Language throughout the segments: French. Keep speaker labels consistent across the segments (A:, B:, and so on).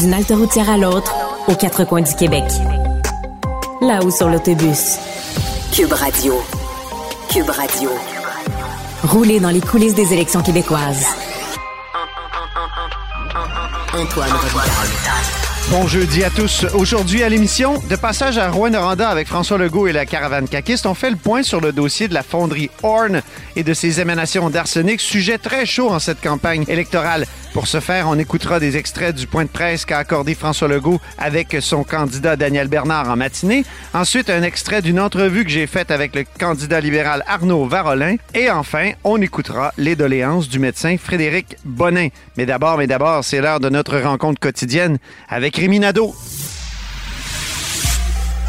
A: D'une halte routière à l'autre, aux quatre coins du Québec. Là-haut sur l'autobus.
B: Cube Radio. Cube Radio.
A: Rouler dans les coulisses des élections québécoises.
B: Antoine Robitaille.
C: Bon jeudi à tous. Aujourd'hui à l'émission, de passage à Rouen-Noranda avec François Legault et la caravane caquiste, on fait le point sur le dossier de la fonderie Horn et de ses émanations d'arsenic, sujet très chaud en cette campagne électorale. Pour ce faire, on écoutera des extraits du point de presse qu'a accordé François Legault avec son candidat Daniel Bernard en matinée. Ensuite, un extrait d'une entrevue que j'ai faite avec le candidat libéral Arnaud Varolin. Et enfin, on écoutera les doléances du médecin Frédéric Bonin. Mais d'abord, mais d'abord, c'est l'heure de notre rencontre quotidienne avec Rémi Nadeau.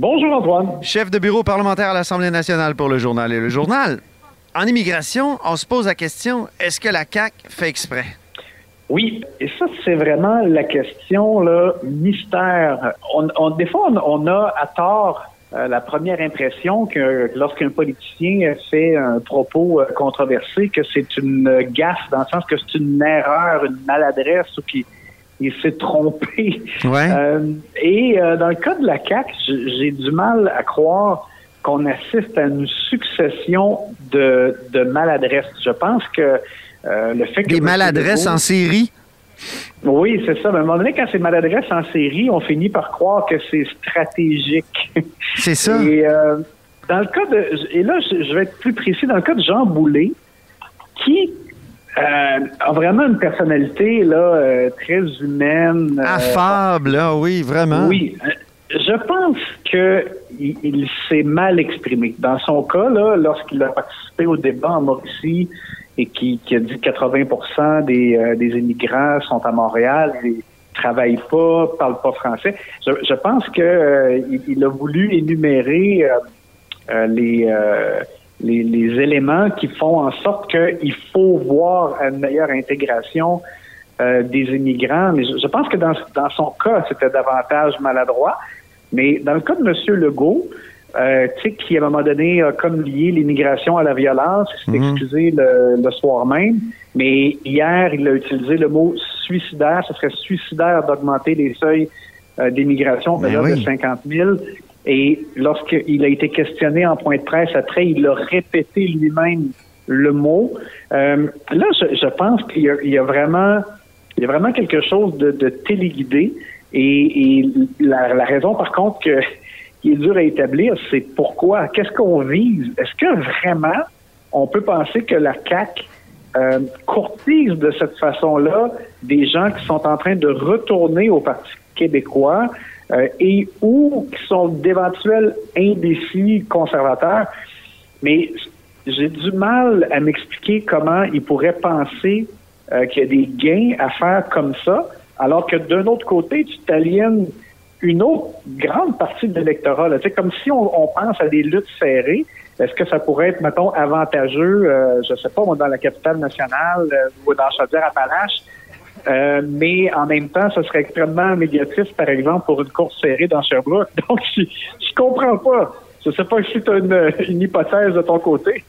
D: Bonjour Antoine.
C: chef de bureau parlementaire à l'Assemblée nationale pour le journal et le journal. En immigration, on se pose la question, est-ce que la CAQ fait exprès?
D: Oui, et ça, c'est vraiment la question là, mystère. On, on- des fois, on, on a à tort euh, la première impression que lorsqu'un politicien fait un propos euh, controversé, que c'est une gaffe, dans le sens que c'est une erreur, une maladresse ou qu'il il s'est trompé.
C: Ouais.
D: Euh, et euh, dans le cas de la CAQ, j- j'ai du mal à croire qu'on assiste à une succession de, de maladresses. Je pense que euh, le fait que...
C: Des maladresses
D: Legault-
C: en série?
D: Oui, c'est ça. Mais à un moment donné, quand c'est maladresse en série, on finit par croire que c'est stratégique.
C: C'est ça?
D: Et dans le cas de... Et là, je, je vais être plus précis. Dans le cas de Jean Boulet, qui euh, a vraiment une personnalité là euh, très humaine. euh,
C: Affable, là, oui, vraiment.
D: oui, euh, je pense que il, il s'est mal exprimé. Dans son cas, là, lorsqu'il a participé au débat en Mauricie et qui, qui a dit que 80% des, euh, des immigrants sont à Montréal et travaillent pas, parlent pas français, je, je pense que euh, il, il a voulu énumérer euh, euh, les, euh, les, les éléments qui font en sorte qu'il faut voir une meilleure intégration euh, des immigrants. Mais je, je pense que dans, dans son cas, c'était davantage maladroit. Mais dans le cas de M. Legault, euh, qui à un moment donné a comme lié l'immigration à la violence, il s'est
C: Mhm.
D: excusé le, le soir même. Mais hier, il a utilisé le mot suicidaire. Ce serait suicidaire d'augmenter les seuils euh, d'immigration
C: Ben
D: de,
C: oui.
D: de 50 000. Et lorsqu'il a été questionné en point de presse après, il a répété lui-même le mot. Euh, là, je, je pense qu'il y, y a vraiment, il y a vraiment quelque chose de, de téléguidé. Et, et la, la raison, par contre, que, qui est dure à établir, c'est pourquoi, qu'est-ce qu'on vise? Est-ce que vraiment on peut penser que la CAQ euh, courtise de cette façon-là des gens qui sont en train de retourner au Parti québécois euh, et ou qui sont d'éventuels indécis conservateurs. Mais j'ai du mal à m'expliquer comment ils pourraient penser euh, qu'il y a des gains à faire comme ça, alors que d'un autre côté, tu t'aliènes une autre grande partie de l'électorat. sais, comme si on, on pense à des luttes serrées. Est-ce que ça pourrait être, mettons, avantageux, euh, je sais pas, dans la capitale nationale euh, ou dans Chaudière-Appalaches, Euh, mais en même temps, ce serait extrêmement médiatif, par exemple, pour une course serrée dans Sherbrooke. Donc, je, je comprends pas. Je sais pas si tu as une, une hypothèse de ton côté.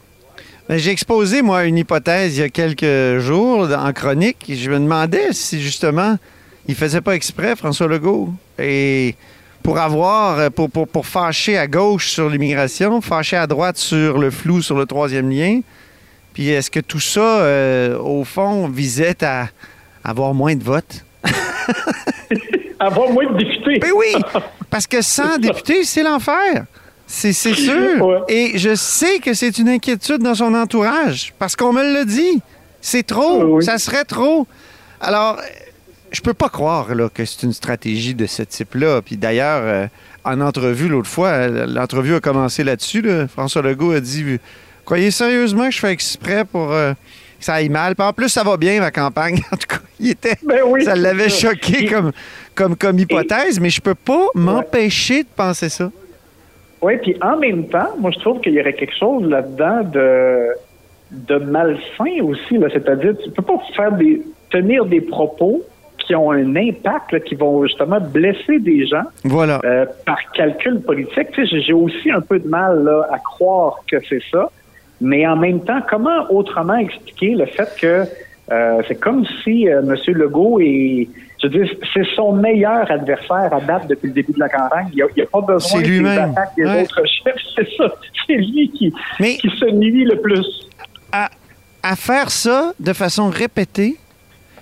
C: Ben, J'ai exposé, moi, une hypothèse il y a quelques jours en chronique. Je me demandais si, justement, il faisait pas exprès, François Legault. Et pour avoir, euh, pour, pour, pour fâcher à gauche sur l'immigration, fâcher à droite sur le flou sur le troisième lien. Puis est-ce que tout ça, euh, au fond, visait à avoir moins de votes?
D: Avoir moins de députés.
C: Ben oui, parce que 100 députés, c'est l'enfer. C'est c'est sûr.
D: Ouais.
C: Et je sais que c'est une inquiétude dans son entourage, parce qu'on me l'a dit. C'est trop,
D: Oui, oui.
C: ça serait trop. Alors, je peux pas croire là, que c'est une stratégie de ce type-là. Puis d'ailleurs, euh, en entrevue l'autre fois, l'entrevue a commencé là-dessus. là. François Legault a dit Croyez sérieusement que je fais exprès pour euh, que ça aille mal Puis en plus, ça va bien, ma campagne. En tout cas, il était,
D: Ben oui,
C: ça l'avait choqué
D: Et-
C: comme, comme, comme hypothèse, mais je peux pas m'empêcher de penser ça.
D: Oui, puis en même temps, moi, je trouve qu'il y aurait quelque chose là-dedans de, de malsain aussi. Là. C'est-à-dire, tu peux pas faire des, tenir des propos qui ont un impact, là, qui vont justement blesser des gens
C: Voilà.
D: euh, par calcul politique. Tu sais, j'ai- j'ai aussi un peu de mal là, à croire que c'est ça. Mais en même temps, comment autrement expliquer le fait que euh, c'est comme si euh, M. Legault est, je veux dire, c'est son meilleur adversaire à date depuis le début de la campagne. Il n'y a, pas besoin
C: C'est
D: des attaques des
C: Ouais.
D: autres chefs. C'est ça. C'est lui qui,
C: Mais-
D: qui se nuit le plus.
C: à, à faire ça de façon répétée,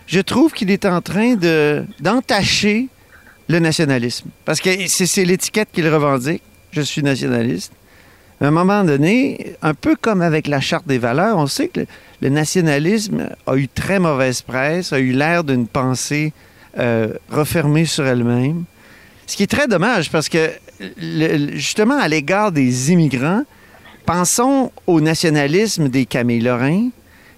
C: je trouve qu'il est en train de d'entacher le nationalisme. Parce que c'est c'est l'étiquette qu'il revendique. Je suis nationaliste. À un moment donné, un peu comme avec la Charte des valeurs, on sait que le, nationalisme a eu très mauvaise presse, a eu l'air d'une pensée euh, refermée sur elle-même. Ce qui est très dommage parce que, justement, à l'égard des immigrants, pensons au nationalisme des Camille Lorrain,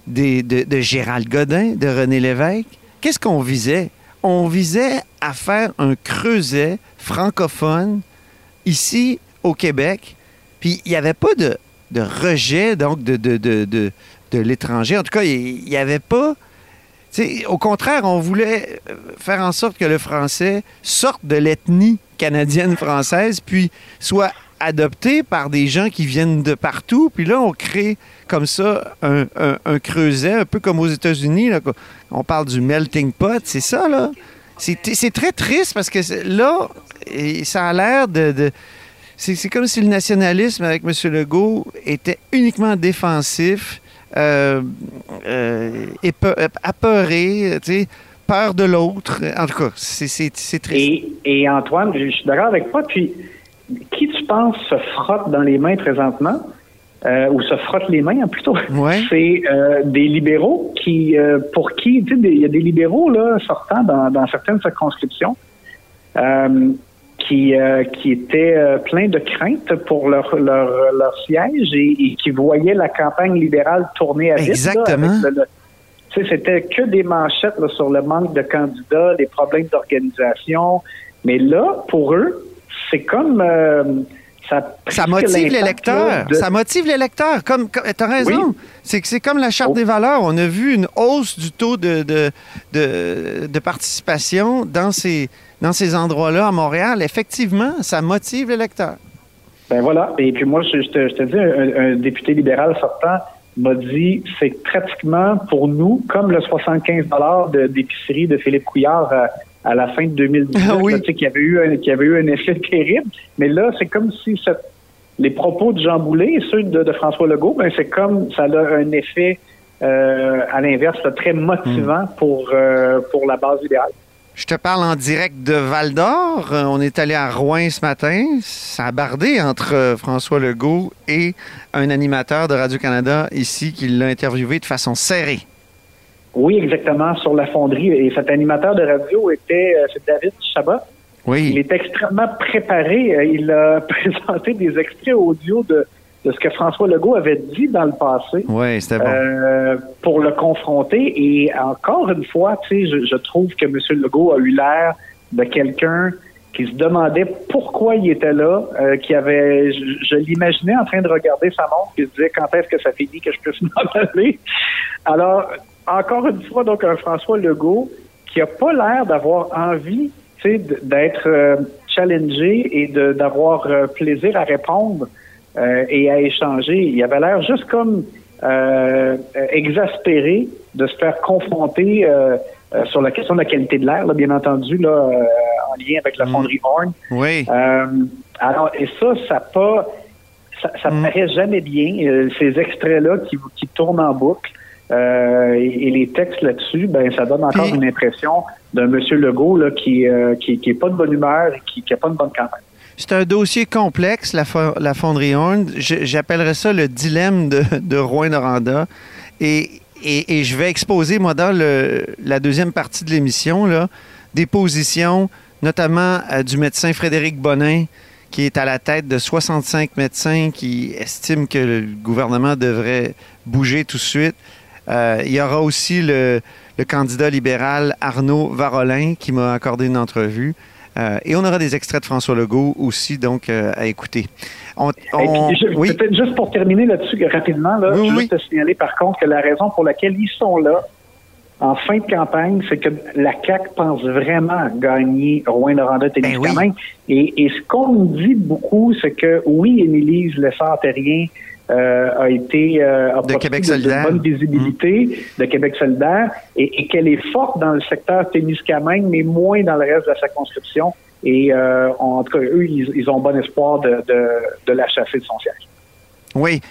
C: de Gérald Godin, de René Lévesque. Qu'est-ce qu'on visait? On visait à faire un creuset francophone ici au Québec. Puis il n'y avait pas de, de rejet donc de, de, de, de, l'étranger. En tout cas, il n'y avait pas. au contraire, on voulait euh, faire en sorte que le français sorte de l'ethnie canadienne-française, puis soit adopté par des gens qui viennent de partout. Puis là, on crée comme ça un, un- creuset, un peu comme aux États-Unis. On parle du melting pot, c'est ça, là. C'est très triste parce que là, ça a l'air de- c'est comme si le nationalisme avec M. Legault était uniquement défensif, euh, euh, épe- apeuré, peur de l'autre. En tout cas, c'est- c'est c'est triste.
D: Et, et Antoine, je suis d'accord avec toi. Puis, qui tu penses se frotte dans les mains présentement, euh, ou se frotte les mains hein, plutôt,
C: Ouais.
D: c'est euh, des libéraux qui, euh, pour qui, tu sais, il y a des libéraux là sortant dans, dans certaines circonscriptions. Qui, euh, qui étaient euh, pleins de crainte pour leur, leur, leur siège et, et qui voyaient la campagne libérale tourner à vide. là,
C: Exactement.
D: avec le- le- tu sais, c'était que des manchettes là, sur le manque de candidats, des problèmes d'organisation. Mais là, pour eux, c'est comme euh, ça.
C: Ça motive l'électeur.
D: là, de-
C: Ça motive l'électeur. Comme, comme t'as raison.
D: Oui.
C: C'est que c'est comme la charte
D: Oh.
C: des valeurs. On a vu une hausse du taux de, de, de, de participation dans ces, dans ces endroits-là à Montréal. Effectivement, ça motive l'électeur.
D: Ben voilà. Et puis moi, je, je te, je te dis, un, un député libéral sortant m'a dit, c'est pratiquement pour nous comme le 75 de d'épicerie de Philippe Couillard à, à la fin de 2018,
C: Ah oui.
D: qui avait eu un, qui avait eu un effet terrible. Mais là, c'est comme si les propos de Jean Boulet et ceux de, de François Legault, ben c'est comme ça a un effet euh, à l'inverse, très motivant pour euh, pour la base libérale.
C: Je te parle en direct de Val d'Or. Euh, On est allé à Rouen ce matin. Ça a bardé entre euh, François Legault et un animateur de Radio-Canada ici qui l'a interviewé de façon serrée.
D: Oui, exactement, sur la fonderie. Et cet animateur de radio était euh, David Chabot. Il
C: Oui.
D: est extrêmement préparé. Il a présenté des extraits audio de, de ce que François Legault avait dit dans le passé
C: c'était bon.
D: euh, pour le confronter. Et encore une fois, tu sais, je, je trouve que M. Legault a eu l'air de quelqu'un qui se demandait pourquoi il était là, euh, qui avait, je, je l'imaginais en train de regarder sa montre et se disait quand est-ce que ça finit que je puisse m'en aller? Alors, encore une fois, donc un François Legault qui a pas l'air d'avoir envie tu sais, d'être euh, challengé et d'avoir euh, plaisir à répondre euh, et à échanger. Il avait l'air juste comme euh, exaspéré de se faire confronter euh, euh, sur la question de la qualité de l'air, bien entendu, là, euh, en lien avec la fonderie Horn.
C: Oui.
D: Euh, alors, et ça, ça pas, ça, ça paraît jamais bien. Euh, ces extraits-là qui, qui tournent en boucle euh, et, et les textes là-dessus, ben, ça donne encore
C: Puis-
D: une impression d'un Monsieur Legault là, qui, euh, qui, qui est pas de bonne humeur et qui, qui a pas de bonne campagne.
C: C'est un dossier complexe, la, fo- la fonderie Horn. J'appellerais ça le dilemme de, Rouen-Noranda. Et, je vais exposer, moi, dans la deuxième partie de l'émission, des positions, notamment euh, du médecin Frédéric Bonin, qui est à la tête de 65 médecins qui estiment que le gouvernement devrait bouger tout de suite. Euh, il y aura aussi le, le candidat libéral Arnaud Varolin qui m'a accordé une entrevue. Euh, et on aura des extraits de François Legault aussi, donc, euh, à écouter. On,
D: Et
C: on-
D: puis, je-
C: oui,
D: Peut-être juste pour terminer là-dessus rapidement, là,
C: Oui,
D: je veux
C: oui.
D: te signaler par contre que la raison pour laquelle ils sont là en fin de campagne, c'est que la CAQ pense vraiment gagner Rouen-Noranda-Témiscamingue. et, et ce qu'on nous dit beaucoup, c'est que oui, Émilise Lessard-Terrien euh, a été euh, a
C: De Québec
D: de-
C: solidaire.
D: de bonne visibilité de Québec solidaire et, et qu'elle est forte dans le secteur Témiscamingue, mais moins dans le reste de la circonscription. Et euh, en tout cas, eux, ils, ils ont bon espoir de, de, de la chasser de son siège.
C: oui,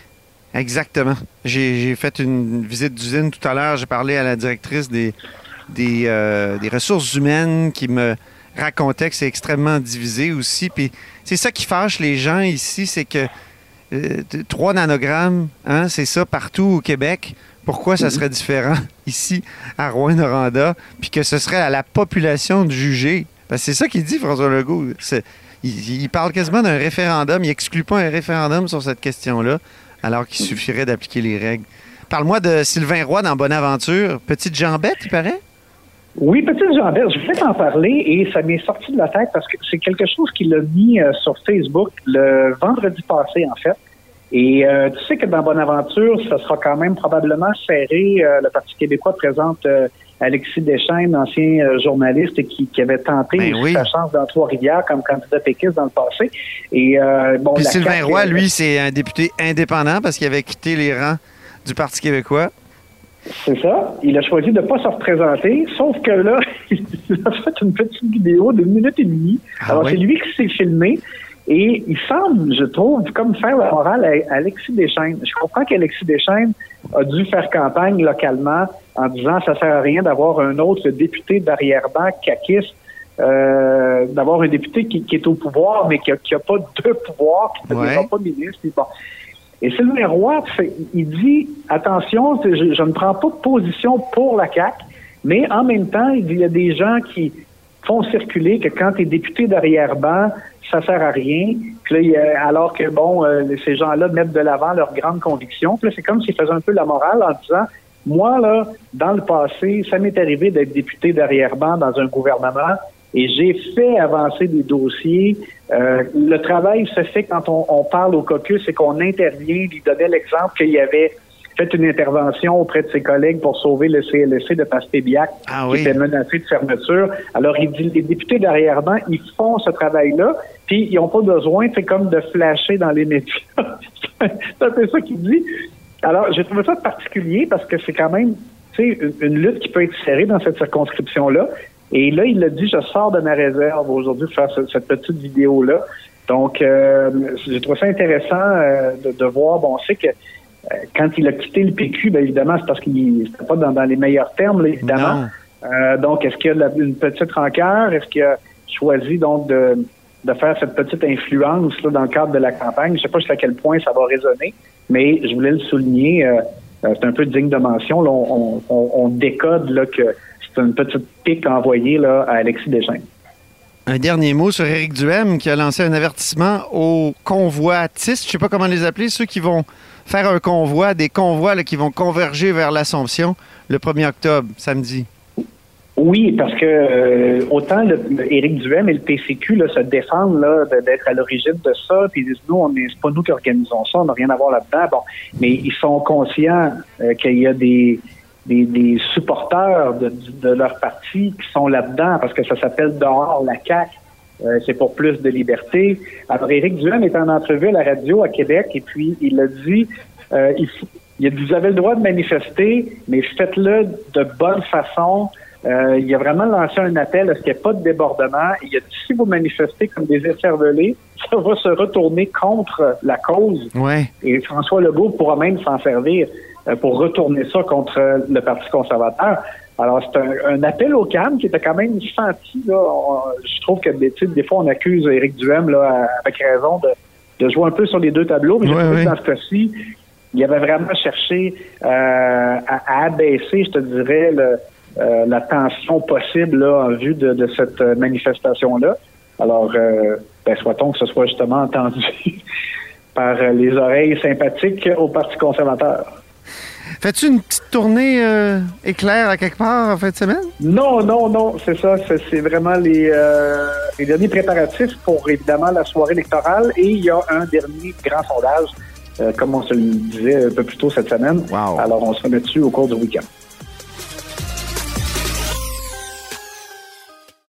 C: exactement. J'ai j'ai fait une visite d'usine tout à l'heure. J'ai parlé à la directrice des, des, euh, des ressources humaines qui me racontait que c'est extrêmement divisé aussi. Puis c'est ça qui fâche les gens ici, c'est que euh, t- 3 nanogrammes, hein, c'est ça partout au Québec. Pourquoi ça serait différent ici à Rouen-Noranda, puis que ce serait à la population de juger? C'est ça qu'il dit, François Legault. Il parle quasiment d'un référendum. Il exclut pas un référendum sur cette question-là, alors qu'il suffirait d'appliquer les règles. Parle-moi de Sylvain Roy dans Bonaventure. Petite jambette, il paraît?
D: Oui, petite Jean-Bert, je voulais t'en parler et ça m'est sorti de la tête parce que c'est quelque chose qu'il a mis euh, sur Facebook le vendredi passé, en fait. Et euh, tu sais que dans Bonaventure, ça sera quand même probablement serré. Euh, le Parti québécois présente Alexis Deschaines, ancien journaliste qui, qui avait tenté
C: Ben oui.
D: sa chance dans Trois-Rivières comme candidat péquiste dans le passé. Et bon,
C: Puis Sylvain
D: CAQ,
C: Roy, lui, c'est un député indépendant parce qu'il avait quitté les rangs du Parti québécois.
D: C'est ça. Il a choisi de ne pas se représenter, sauf que là, il a fait une petite vidéo d'une minute et demie.
C: Ah
D: Alors,
C: oui?
D: c'est lui qui s'est filmé. Et il semble, je trouve, comme faire la morale à Alexis Deschaines. Je comprends qu'Alexis Deschaines a dû faire campagne localement en disant ça sert à rien d'avoir un autre député d'arrière-ban caquiste, euh, d'avoir un député qui, qui est au pouvoir, mais qui n'a pas de pouvoir, qui ne
C: Ouais.
D: pas ministre. Bon. Et Sylvain Roy, fait- il dit attention, je, ne prends pas position pour la CAQ, mais en même temps, il y a des gens qui font circuler que quand tu es député d'arrière-ban, ça sert à rien. Puis là, alors que bon, euh, ces gens-là mettent de l'avant leurs grandes convictions. Puis c'est comme s'ils faisaient un peu la morale en disant moi, là, dans le passé, ça m'est arrivé d'être député d'arrière-ban dans un gouvernement et j'ai fait avancer des dossiers. Euh, le travail se fait quand on, on parle au caucus et qu'on intervient. Il donnait l'exemple qu'il y avait fait une intervention auprès de ses collègues pour sauver le CLSC de Pastébiac,
C: Ah
D: qui
C: oui.
D: était menacé de fermeture. Alors, il dit, les députés d'arrière-ban, ils font ce travail-là, puis ils n'ont pas besoin, c'est comme de flasher dans les médias. c'est un peu ça qu'il dit. Alors, j'ai trouvé ça particulier parce que c'est quand même, tu sais, une, une lutte qui peut être serrée dans cette circonscription-là. Et là, il a dit, je sors de ma réserve aujourd'hui pour faire ce- cette petite vidéo-là. Donc, euh, j'ai trouvé ça intéressant euh, de, de voir. Bon, on sait que euh, quand il a quitté le PQ, bien évidemment, c'est parce qu'il n'était pas dans, dans les meilleurs termes, là, évidemment. Euh, donc, est-ce qu'il y a la- une petite rancœur? Est-ce qu'il a choisi donc de, de faire cette petite influence là, dans le cadre de la campagne? Je ne sais pas jusqu'à quel point ça va résonner, mais je voulais le souligner. euh, euh, c'est un peu digne de mention. Là, on, on- on décode là, que c'est une petite pique envoyée là, à Alexis Deschaines.
C: Un dernier mot sur Éric Duhem qui a lancé un avertissement aux convoitistes. Je ne sais pas comment les appeler, ceux qui vont faire un convoi, des convois là, qui vont converger vers l'Assomption le 1er octobre, samedi.
D: Oui, parce que euh, autant le, Éric Duhem et le PCQ là, se défendent là, d'être à l'origine de ça, puis ils disent nous, on est, c'est pas nous qui organisons ça, on n'a rien à voir là-dedans. Bon, mais ils sont conscients euh, qu'il y a des, des, des supporters de, de leur parti qui sont là-dedans parce que ça s'appelle dehors la CAQ. Euh, c'est pour plus de liberté. Alors, Éric Duhem est en entrevue à la radio à Québec et puis il a dit, euh, il, faut- il a dit, vous avez le droit de manifester, mais faites-le de bonne façon. Euh, il a vraiment lancé un appel à ce qu'il n'y ait pas de débordement. Il a dit, si vous manifestez comme des écervelés, ça va se retourner contre la cause.
C: Ouais.
D: Et François Legault pourra même s'en servir pour retourner ça contre euh, le Parti conservateur. Alors, c'est un, un appel au calme qui était quand même senti. Là. On- je trouve que des, fois, on accuse Éric Duhem, là, avec raison, de, de jouer un peu sur les deux tableaux. Mais je
C: Ouais,
D: que dans ce cas-ci, il avait vraiment cherché euh, à, à abaisser, je te dirais, le- euh, la tension possible là, en vue de, de cette euh, manifestation-là. Alors, euh, ben, souhaitons que ce soit justement entendu par euh, les oreilles sympathiques au Parti conservateur.
C: Fais-tu une petite tournée euh, éclair à quelque part en fin de semaine?
D: Non, non, non, c'est ça. C'est vraiment les, euh, les derniers préparatifs pour évidemment la soirée électorale. Et il y a un dernier grand sondage, euh, comme on se le disait un peu plus tôt cette semaine. Alors, on se remet dessus au cours du week-end.